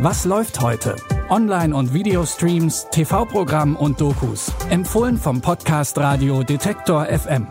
Was läuft heute? Online- und Videostreams, TV-Programm und Dokus. Empfohlen vom Podcast Radio Detektor FM.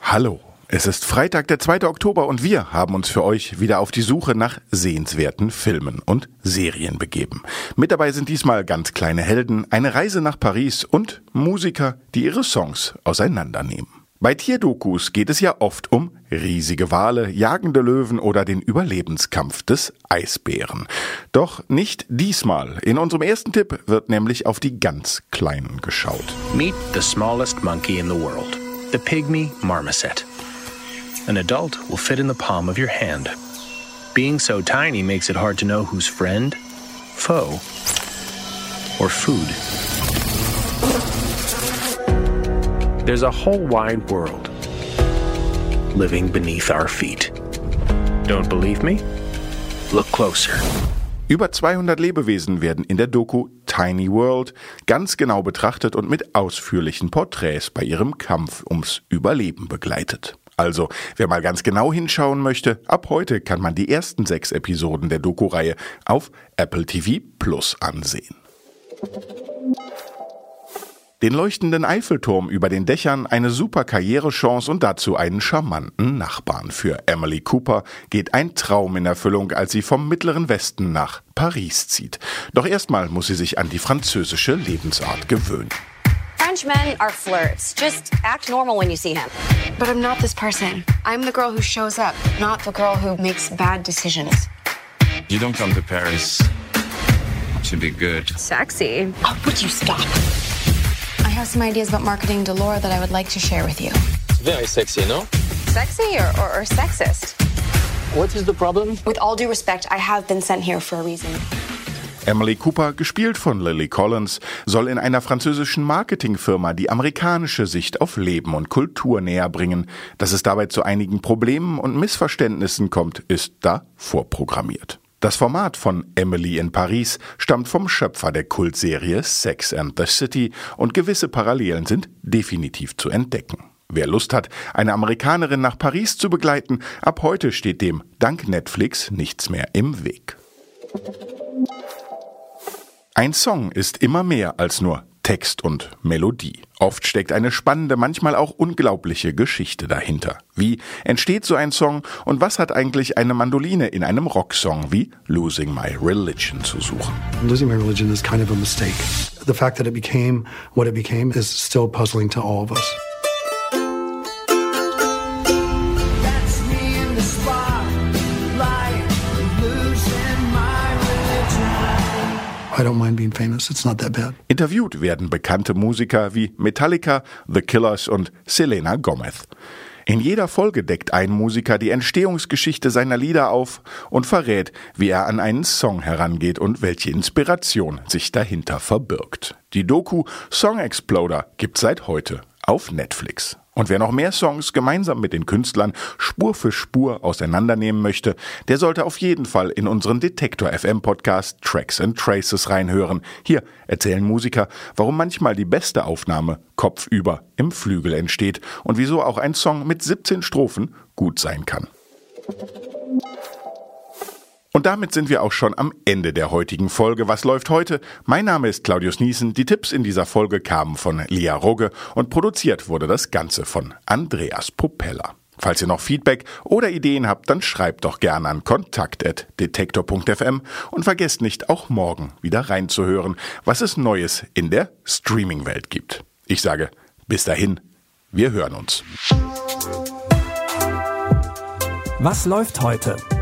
Hallo. Es ist Freitag, der 2. Oktober und wir haben uns für euch wieder auf die Suche nach sehenswerten Filmen und Serien begeben. Mit dabei sind diesmal ganz kleine Helden, eine Reise nach Paris und Musiker, die ihre Songs auseinandernehmen. Bei Tierdokus geht es ja oft um riesige Wale, jagende Löwen oder den Überlebenskampf des Eisbären. Doch nicht diesmal. In unserem ersten Tipp wird nämlich auf die ganz Kleinen geschaut. Meet the smallest monkey in the world, the pygmy marmoset. An adult will fit in the palm of your hand. Being so tiny makes it hard to know who's friend, foe, or food. There's a whole wide world living beneath our feet. Don't believe me? Look closer. Über 200 Lebewesen werden in der Doku Tiny World ganz genau betrachtet und mit ausführlichen Porträts bei ihrem Kampf ums Überleben begleitet. Also, wer mal ganz genau hinschauen möchte, ab heute kann man die ersten sechs Episoden der Doku-Reihe auf Apple TV Plus ansehen. Den leuchtenden Eiffelturm über den Dächern eine super Karrierechance und dazu einen charmanten Nachbarn. Für Emily Cooper geht ein Traum in Erfüllung, als sie vom mittleren Westen nach Paris zieht. Doch erstmal muss sie sich an die französische Lebensart gewöhnen. French men are flirts. Just act normal when you see him. But I'm not this person. I'm the girl who shows up, not the girl who makes bad decisions. You don't come to Paris to be good. Sexy. Oh, would you stop? I have some ideas about marketing Delora that I would like to share with you. Very sexy, no? Sexy or, or, or sexist? What is the problem? With all due respect, I have been sent here for a reason. Emily Cooper, gespielt von Lily Collins, soll in einer französischen Marketingfirma die amerikanische Sicht auf Leben und Kultur näher bringen. Dass es dabei zu einigen Problemen und Missverständnissen kommt, ist da vorprogrammiert. Das Format von Emily in Paris stammt vom Schöpfer der Kultserie Sex and the City und gewisse Parallelen sind definitiv zu entdecken. Wer Lust hat, eine Amerikanerin nach Paris zu begleiten, ab heute steht dem dank Netflix nichts mehr im Weg. Ein Song ist immer mehr als nur Text und Melodie. Oft steckt eine spannende, manchmal auch unglaubliche Geschichte dahinter. Wie entsteht so ein Song und was hat eigentlich eine Mandoline in einem Rocksong wie Losing My Religion zu suchen? Losing my religion is kind of a mistake. The fact that it became what it became is still puzzling to all of us. I don't mind being famous. It's not that bad. Interviewt werden bekannte Musiker wie Metallica, The Killers und Selena Gomez. In jeder Folge deckt ein Musiker die Entstehungsgeschichte seiner Lieder auf und verrät, wie er an einen Song herangeht und welche Inspiration sich dahinter verbirgt. Die Doku Song Exploder gibt seit heute auf Netflix. Und wer noch mehr Songs gemeinsam mit den Künstlern Spur für Spur auseinandernehmen möchte, der sollte auf jeden Fall in unseren Detektor FM Podcast Tracks and Traces reinhören. Hier erzählen Musiker, warum manchmal die beste Aufnahme kopfüber im Flügel entsteht und wieso auch ein Song mit 17 Strophen gut sein kann. Damit sind wir auch schon am Ende der heutigen Folge. Was läuft heute? Mein Name ist Claudius Niesen. Die Tipps in dieser Folge kamen von Lia Rogge und produziert wurde das Ganze von Andreas Propeller. Falls ihr noch Feedback oder Ideen habt, dann schreibt doch gerne an kontakt.detektor.fm und vergesst nicht, auch morgen wieder reinzuhören, was es Neues in der Streaming-Welt gibt. Ich sage, bis dahin, wir hören uns. Was läuft heute?